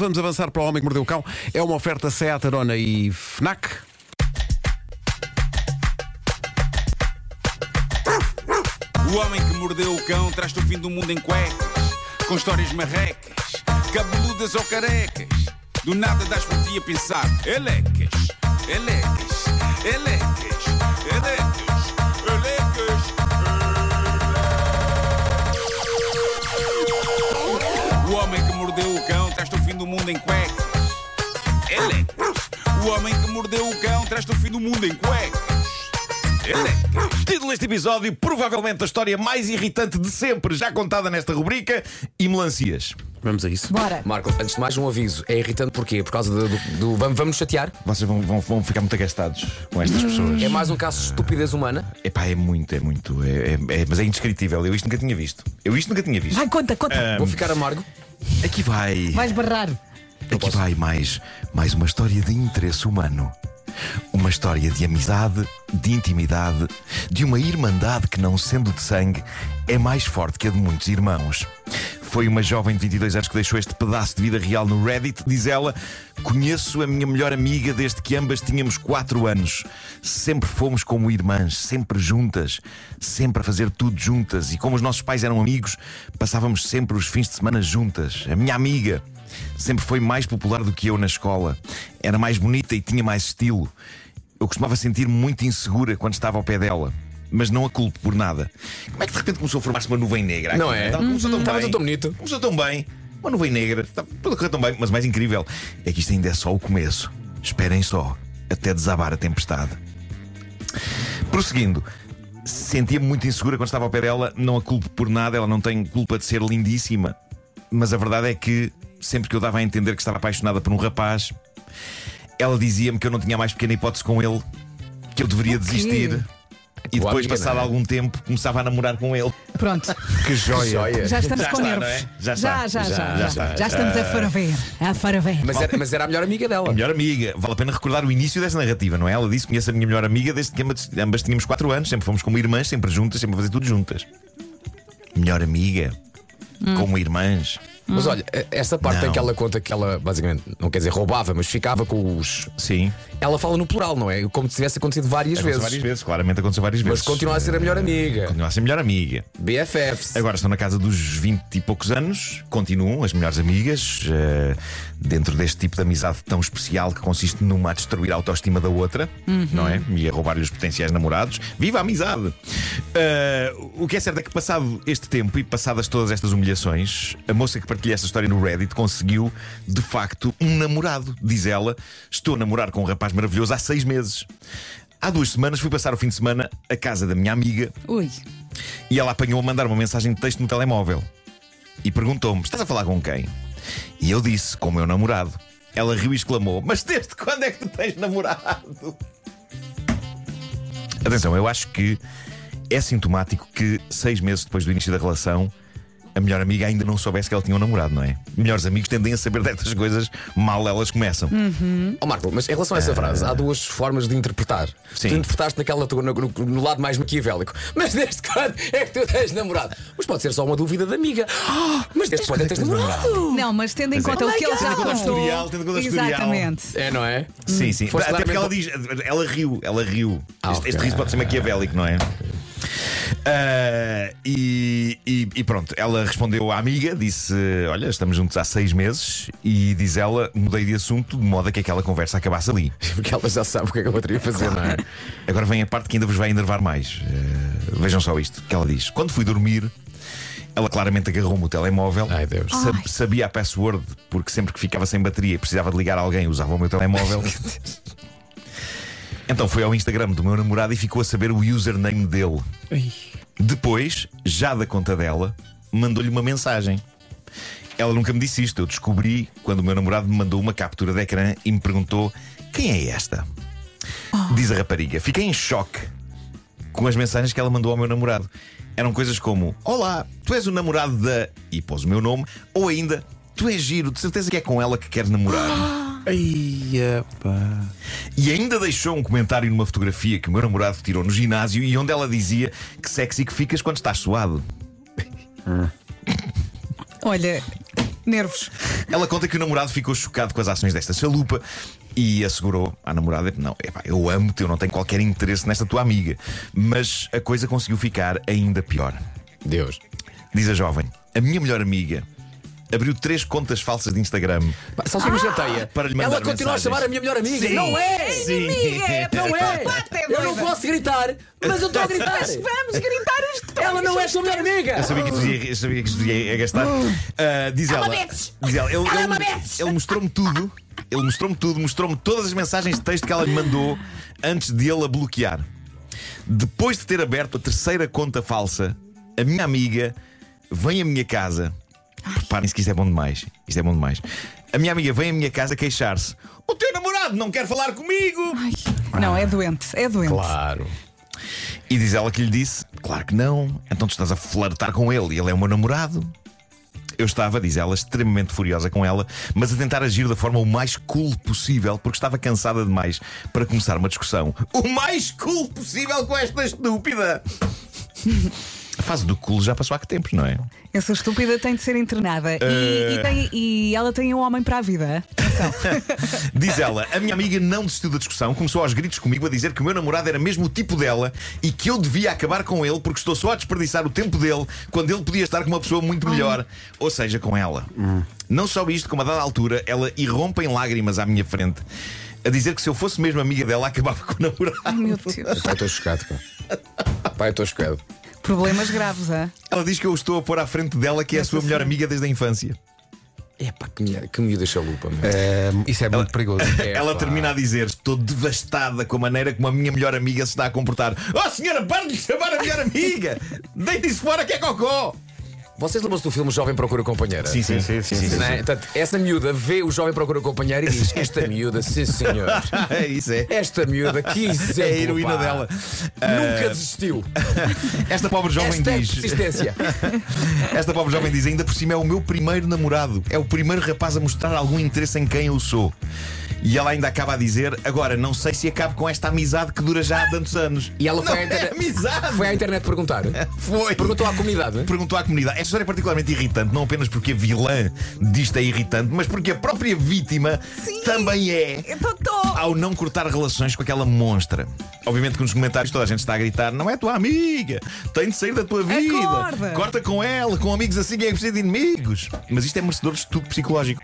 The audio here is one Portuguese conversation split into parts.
Vamos avançar para o Homem que Mordeu o Cão. É uma oferta Seat Arona e FNAC. O homem que mordeu o cão traz-te o fim do mundo em cuecas, com histórias marrecas, cabeludas ou carecas. Do nada das por ti a pensar, elecas, elecas, mundo em cuecas. Elecas. O homem que mordeu o cão traz-te o fim do mundo em cuecas. Elecas. Título deste episódio, provavelmente a história mais irritante de sempre, já contada nesta rubrica, e melancias. Vamos a isso. Bora. Marco, antes de mais um aviso. É irritante porquê? Por causa do. do, do- vamos, chatear? Vocês vão, vão, vão ficar muito agastados com estas pessoas. É mais um caso de estupidez humana? Epá, é muito, é muito. É, é- é- mas é indescritível. Eu isto nunca tinha visto. Eu isto nunca tinha visto. Vai, conta, conta. Vou ficar amargo? Aqui vai. Vais barrar. Aqui vai mais, mais uma história de interesse humano. Uma história de amizade, de intimidade, de uma irmandade que, não sendo de sangue, é mais forte que a de muitos irmãos. Foi uma jovem de 22 anos que deixou este pedaço de vida real no Reddit. Diz ela: Conheço a minha melhor amiga desde que ambas tínhamos 4 anos. Sempre fomos como irmãs, sempre juntas, sempre a fazer tudo juntas. E como os nossos pais eram amigos, passávamos sempre os fins de semana juntas. A minha amiga. Sempre foi mais popular do que eu na escola. Era mais bonita e tinha mais estilo. Eu costumava sentir-me muito insegura quando estava ao pé dela. Mas não a culpo por nada. Como é que de repente começou a formar-se uma nuvem negra? Não aqui? é? Estava- Começou tão bem. tudo tão bonito. Começou tão bem. Uma nuvem negra. Está tudo a correr tão bem. Mas o mais incrível é que isto ainda é só o começo. Esperem só. Até desabar a tempestade. Prosseguindo. Sentia-me muito insegura quando estava ao pé dela. Não a culpo por nada. Ela não tem culpa de ser lindíssima. Mas a verdade é que sempre que eu dava a entender que estava apaixonada por um rapaz, ela dizia-me que eu não tinha mais pequena hipótese com ele, que eu deveria desistir. E depois, amiga, passado é? algum tempo, começava a namorar com ele. Pronto. Que joia. Joia. Já estamos Já com está, nervos. é? Já já, já, já, Já já, está. Já estamos a ferver. A ferver. Mas era, mas era a melhor amiga dela. A melhor amiga. Vale a pena recordar o início dessa narrativa, não é? Ela disse: Conheço a minha melhor amiga desde que ambas, ambas tínhamos 4 anos, sempre fomos como irmãs, sempre juntas, sempre a fazer tudo juntas. Melhor amiga, como irmãs. Mas olha, esta parte Não. em que ela conta que ela, basicamente, não quer dizer roubava, mas ficava com os. Sim. Ela fala no plural, não é? Como se tivesse acontecido várias Aconteceu vezes. várias vezes, claramente aconteceu várias Mas vezes. continua a ser a melhor amiga. Continua a ser a melhor amiga. BFFs. Agora estão na casa dos 20 e poucos anos, continuam as melhores amigas, eh, dentro deste tipo de amizade tão especial que consiste numa a destruir a autoestima da outra, não é? E a roubar-lhe os potenciais namorados. Viva a amizade! Eh, o que é certo é que, passado este tempo e passadas todas estas humilhações, a moça que partilha esta história no Reddit conseguiu, de facto, um namorado. Diz ela: Estou a namorar com um rapaz maravilhoso há seis meses. Há duas semanas fui passar o fim de semana à casa da minha amiga Ui. e ela apanhou a mandar uma mensagem de texto no telemóvel e perguntou-me: Estás a falar com quem? E eu disse: Com o meu namorado. Ela riu e exclamou: Mas desde quando é que tu tens namorado? Atenção, eu acho que é sintomático que seis meses depois do início da relação. A melhor amiga ainda não soubesse que ela tinha um namorado, não é? Melhores amigos tendem a saber destas coisas mal elas começam. Ó Marco, mas em relação a essa frase, há duas formas de interpretar. Sim. Tu interpretaste naquela no, no- no lado mais maquiavélico. Mas desde quando é que tu tens namorado? Mas pode ser só uma dúvida de amiga. Ah, mas desde quando é que tens namorado? Não, mas tendo em é. conta o que ele já Tendo em conta o contou. historial, tendo em conta o historial. Exatamente. É, não é? Sim, sim. Até porque ela diz, ela riu, ela riu. Ah, este, riso pode ser maquiavélico, não é? Ah, e, e- e pronto, ela respondeu à amiga, disse: Olha, estamos juntos há seis meses, e diz ela: mudei de assunto de modo a que aquela conversa acabasse ali. Porque ela já sabe o que é que eu poderia fazer, não é? Agora vem a parte que ainda vos vai enervar mais. Ah, vejam só isto que ela diz: Quando fui dormir. Ela claramente agarrou-me o telemóvel. Ai, Deus. Sa- Ai. Sabia a password, porque sempre que ficava sem bateria e precisava de ligar a alguém, usava o meu telemóvel. Então foi ao Instagram do meu namorado e ficou a saber o username dele. Depois, já da conta dela, mandou-lhe uma mensagem. Ela nunca me disse isto. Eu descobri quando o meu namorado me mandou uma captura de ecrã e me perguntou: quem é esta? Diz a rapariga. Fiquei em choque com as mensagens que ela mandou ao meu namorado. Eram coisas como: Olá, tu és o namorado da. E pôs o meu nome. Ou ainda: Tu és giro, de certeza que é com ela que queres namorar. Ai. E ainda deixou um comentário numa fotografia que o meu namorado tirou no ginásio e onde ela dizia que sexy que ficas quando estás suado. Olha, Nervos. Ela conta que o namorado ficou chocado com as ações desta chalupa e assegurou à namorada: Não, epá, eu amo-te, eu não tenho qualquer interesse nesta tua amiga. Mas a coisa conseguiu ficar ainda pior. Deus. Diz a jovem: A minha melhor amiga abriu três contas falsas de Instagram. Pá, Só se me chateia. Para lhe mandar Ela continua mensagens. a chamar a minha melhor amiga. Sim. Não é! Sim. Não é! parte é Eu não doida. posso gritar, mas eu estou a gritar. Vamos gritar os dois. Ela não é tua melhor amiga. Eu sabia que isto ia, eu sabia que isto ia, ia gastar. Ah, diz ela. Diz ela, ele, é ele- ele mostrou-me tudo. Ele mostrou-me tudo, mostrou-me todas as mensagens de texto que ela lhe mandou antes de ele a bloquear. Depois de ter aberto a terceira conta falsa, a minha amiga vem à minha casa. Reparem-se que isto é bom demais. Isto é bom demais. A minha amiga vem à minha casa queixar-se: O teu namorado não quer falar comigo! Ai, Não, é doente. É doente. Claro. E diz ela que lhe disse: Claro que não, então tu estás a flertar com ele e ele é o meu namorado. Eu estava, diz ela, extremamente furiosa com ela, mas a tentar agir da forma o mais cool possível, porque estava cansada demais para começar uma discussão. O mais cool possível com esta estúpida! A fase do cool já passou há que tempos, não é? Essa estúpida tem de ser internada. E, Eh. e tem- e ela tem um homem para a vida. Diz ela, a minha amiga não desistiu da discussão, começou aos gritos comigo a dizer que o meu namorado era mesmo o tipo dela e que eu devia acabar com ele porque estou só a desperdiçar o tempo dele quando ele podia estar com uma pessoa muito melhor, ou seja, com ela. Não só isto, como a dada altura, ela irrompe em lágrimas à minha frente. A dizer que se eu fosse mesmo amiga dela, acabava com o namorado. Meu Deus. Pai, estou chocado, pá. Pai, estou chocado. Problemas graves, hã? Ela diz que eu estou a pôr à frente dela, que é a sua melhor amiga desde a infância. É pá, que me, que me deixa lupa, meu. É, isso é muito perigoso. É, Ela pá. termina a dizer: Estou devastada com a maneira como a minha melhor amiga se está a comportar. Oh senhora, para de chamar a melhor amiga! Deite-se fora que é cocó! Vocês lembram-se do filme Jovem Procura Companheira? Sim, sim, sim. sim, sim, Não é? Portanto, essa miúda vê o jovem procura companheiro e diz: Esta miúda, sim senhor. É isso, é. Esta miúda, que exemplo. É a heroína pá. dela. Nunca Ah, desistiu. Esta pobre jovem Esta é diz. persistência. Esta pobre jovem diz: ainda por cima é o meu primeiro namorado. É o primeiro rapaz a mostrar algum interesse em quem eu sou. E ela ainda acaba a dizer: Agora, não sei se acabo com esta amizade que dura já há tantos anos. E ela não foi à é internet. amizade. Foi à internet perguntar. Foi. Perguntou à comunidade. Perguntou à comunidade. Esta história é particularmente irritante, não apenas porque a vilã disto é irritante, mas porque a própria vítima também é. Então estou. Ao não cortar relações com aquela monstra. Obviamente que nos comentários toda a gente está a gritar: não é tua amiga, tem de sair da tua vida. Acorda. Corta com ela, com amigos assim é preciso de inimigos. Mas isto é merecedor de estudo psicológico.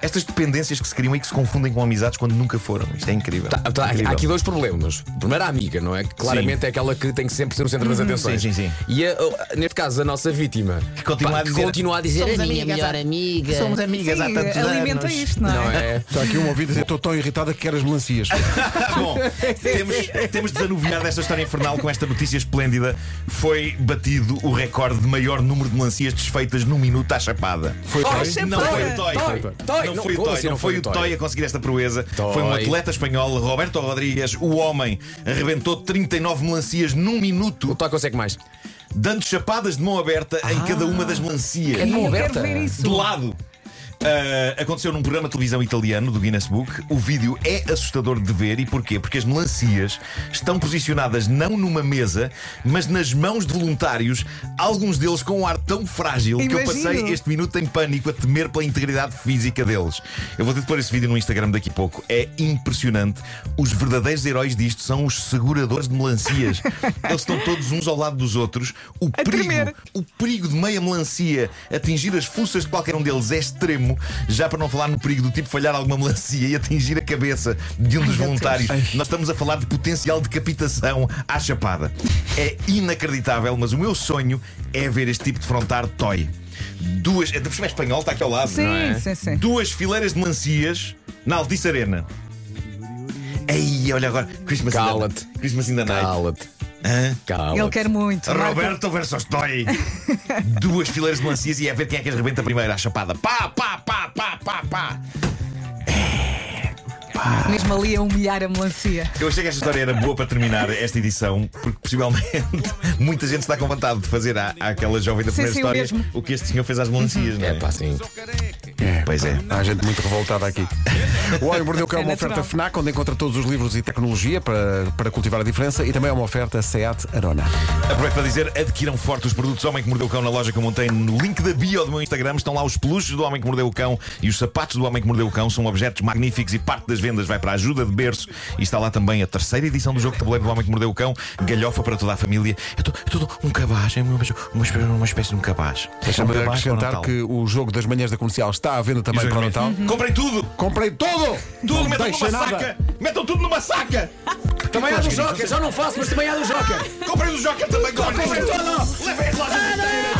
Estas dependências que se criam e que se confundem com amizades quando nunca foram. Isto é incrível. Tá, tá, há Incrível. aqui dois problemas. Primeiro, a amiga, não é? Que claramente é aquela que tem que sempre ser o centro das atenções. sim, sim, sim. E a- neste caso, a nossa vítima Que continua pá, a que dizer, continua a dizer "Somos a minha melhor há- amiga. Somos amigas há Sim, tantos alimenta anos. isto, não é? Não é? Está aqui um ouvido a dizer: Estou tão irritada que quero as melancias. Bom, temos, temos desanuviado esta história infernal com esta notícia esplêndida. Foi batido o recorde de maior número de melancias desfeitas num minuto à chapada. Foi Oh, Não foi o Toy. Não Não, foi o Toy. assim Não foi o o Toy? A conseguir esta proeza. Toy. Foi um atleta espanhol, Roberto Rodrigues. O homem arrebentou 39 melancias num O minuto, Toy consegue mais. dando chapadas de mão aberta em cada uma das melancias. É de mão aberta. De lado. Ah, aconteceu num programa de televisão italiano do Guinness Book. O vídeo é assustador de ver. E porquê? Porque as melancias estão posicionadas não numa mesa, mas nas mãos de voluntários, alguns deles com um ar tão frágil que eu Imagino. passei este minuto em pânico a temer pela integridade física deles. Eu vou ter de pôr esse vídeo no Instagram daqui a pouco. É impressionante. Os verdadeiros heróis disto são os seguradores de melancias. Eles estão todos uns ao lado dos outros. O perigo, tremer. o perigo de meia melancia atingir as fuças de qualquer um deles é extremo, já para não falar no perigo do tipo falhar alguma melancia e atingir a cabeça de um dos meu voluntários. Nós estamos a falar de potencial decapitação à chapada. É inacreditável, mas o meu sonho é ver este tipo de frontar toy. Duas, é, cima é espanhol, está aqui ao lado. Sim, não é? sim, sim. Duas fileiras de melancias na Altice Arena. Ei, olha agora, Christmas in the- Cala-te. Christmas in the Night. Cala-te. Hã? Cala-te. Ele quer muito. Marco. Roberto versus Toy. Duas fileiras de melancias e é ver quem é que as rebenta primeiro à chapada. Pá, pá, pá, pá, pá, pá. Mesmo ali a humilhar a melancia. Eu achei que esta história era boa para terminar esta edição, porque possivelmente muita gente está com vontade de fazer à, àquela jovem da Sim, primeira sim, história mesmo. o que este senhor fez às melancias, não é? É pá, sim. É, Pois é. Há gente muito revoltada aqui. O Homem que Mordeu o Cão é uma É oferta natural. FNAC, onde encontra todos os livros e tecnologia para, para cultivar a diferença e também é uma oferta SEAT Arona. Aproveito para dizer, adquiram forte os produtos Homem que Mordeu o Cão na loja que eu montei no link da bio do meu Instagram. Estão lá os peluches do Homem que Mordeu o Cão e os sapatos do Homem que Mordeu o Cão. São objetos magníficos e parte das vendas vai para a ajuda de berço. E está lá também a terceira edição do jogo de tabuleiro do Homem que Mordeu o Cão. Galhofa para toda a família. É tudo, é tudo um cabaz, é uma, uma, espécie- uma espécie de um cabaz. Deixa-me É um cabaz para o acrescentar Natal. que o jogo das manhãs da comercial está à venda também para o Natal. meses. Comprem tudo! Comprei tudo! Tudo, Não metam numa nada. saca! Metam tudo numa saca! Também há do Joker, já não faço, mas também há do Joker. Comprem do Joker também! Comprem Comprem tudo! tudo! Levem as lojas inteiras!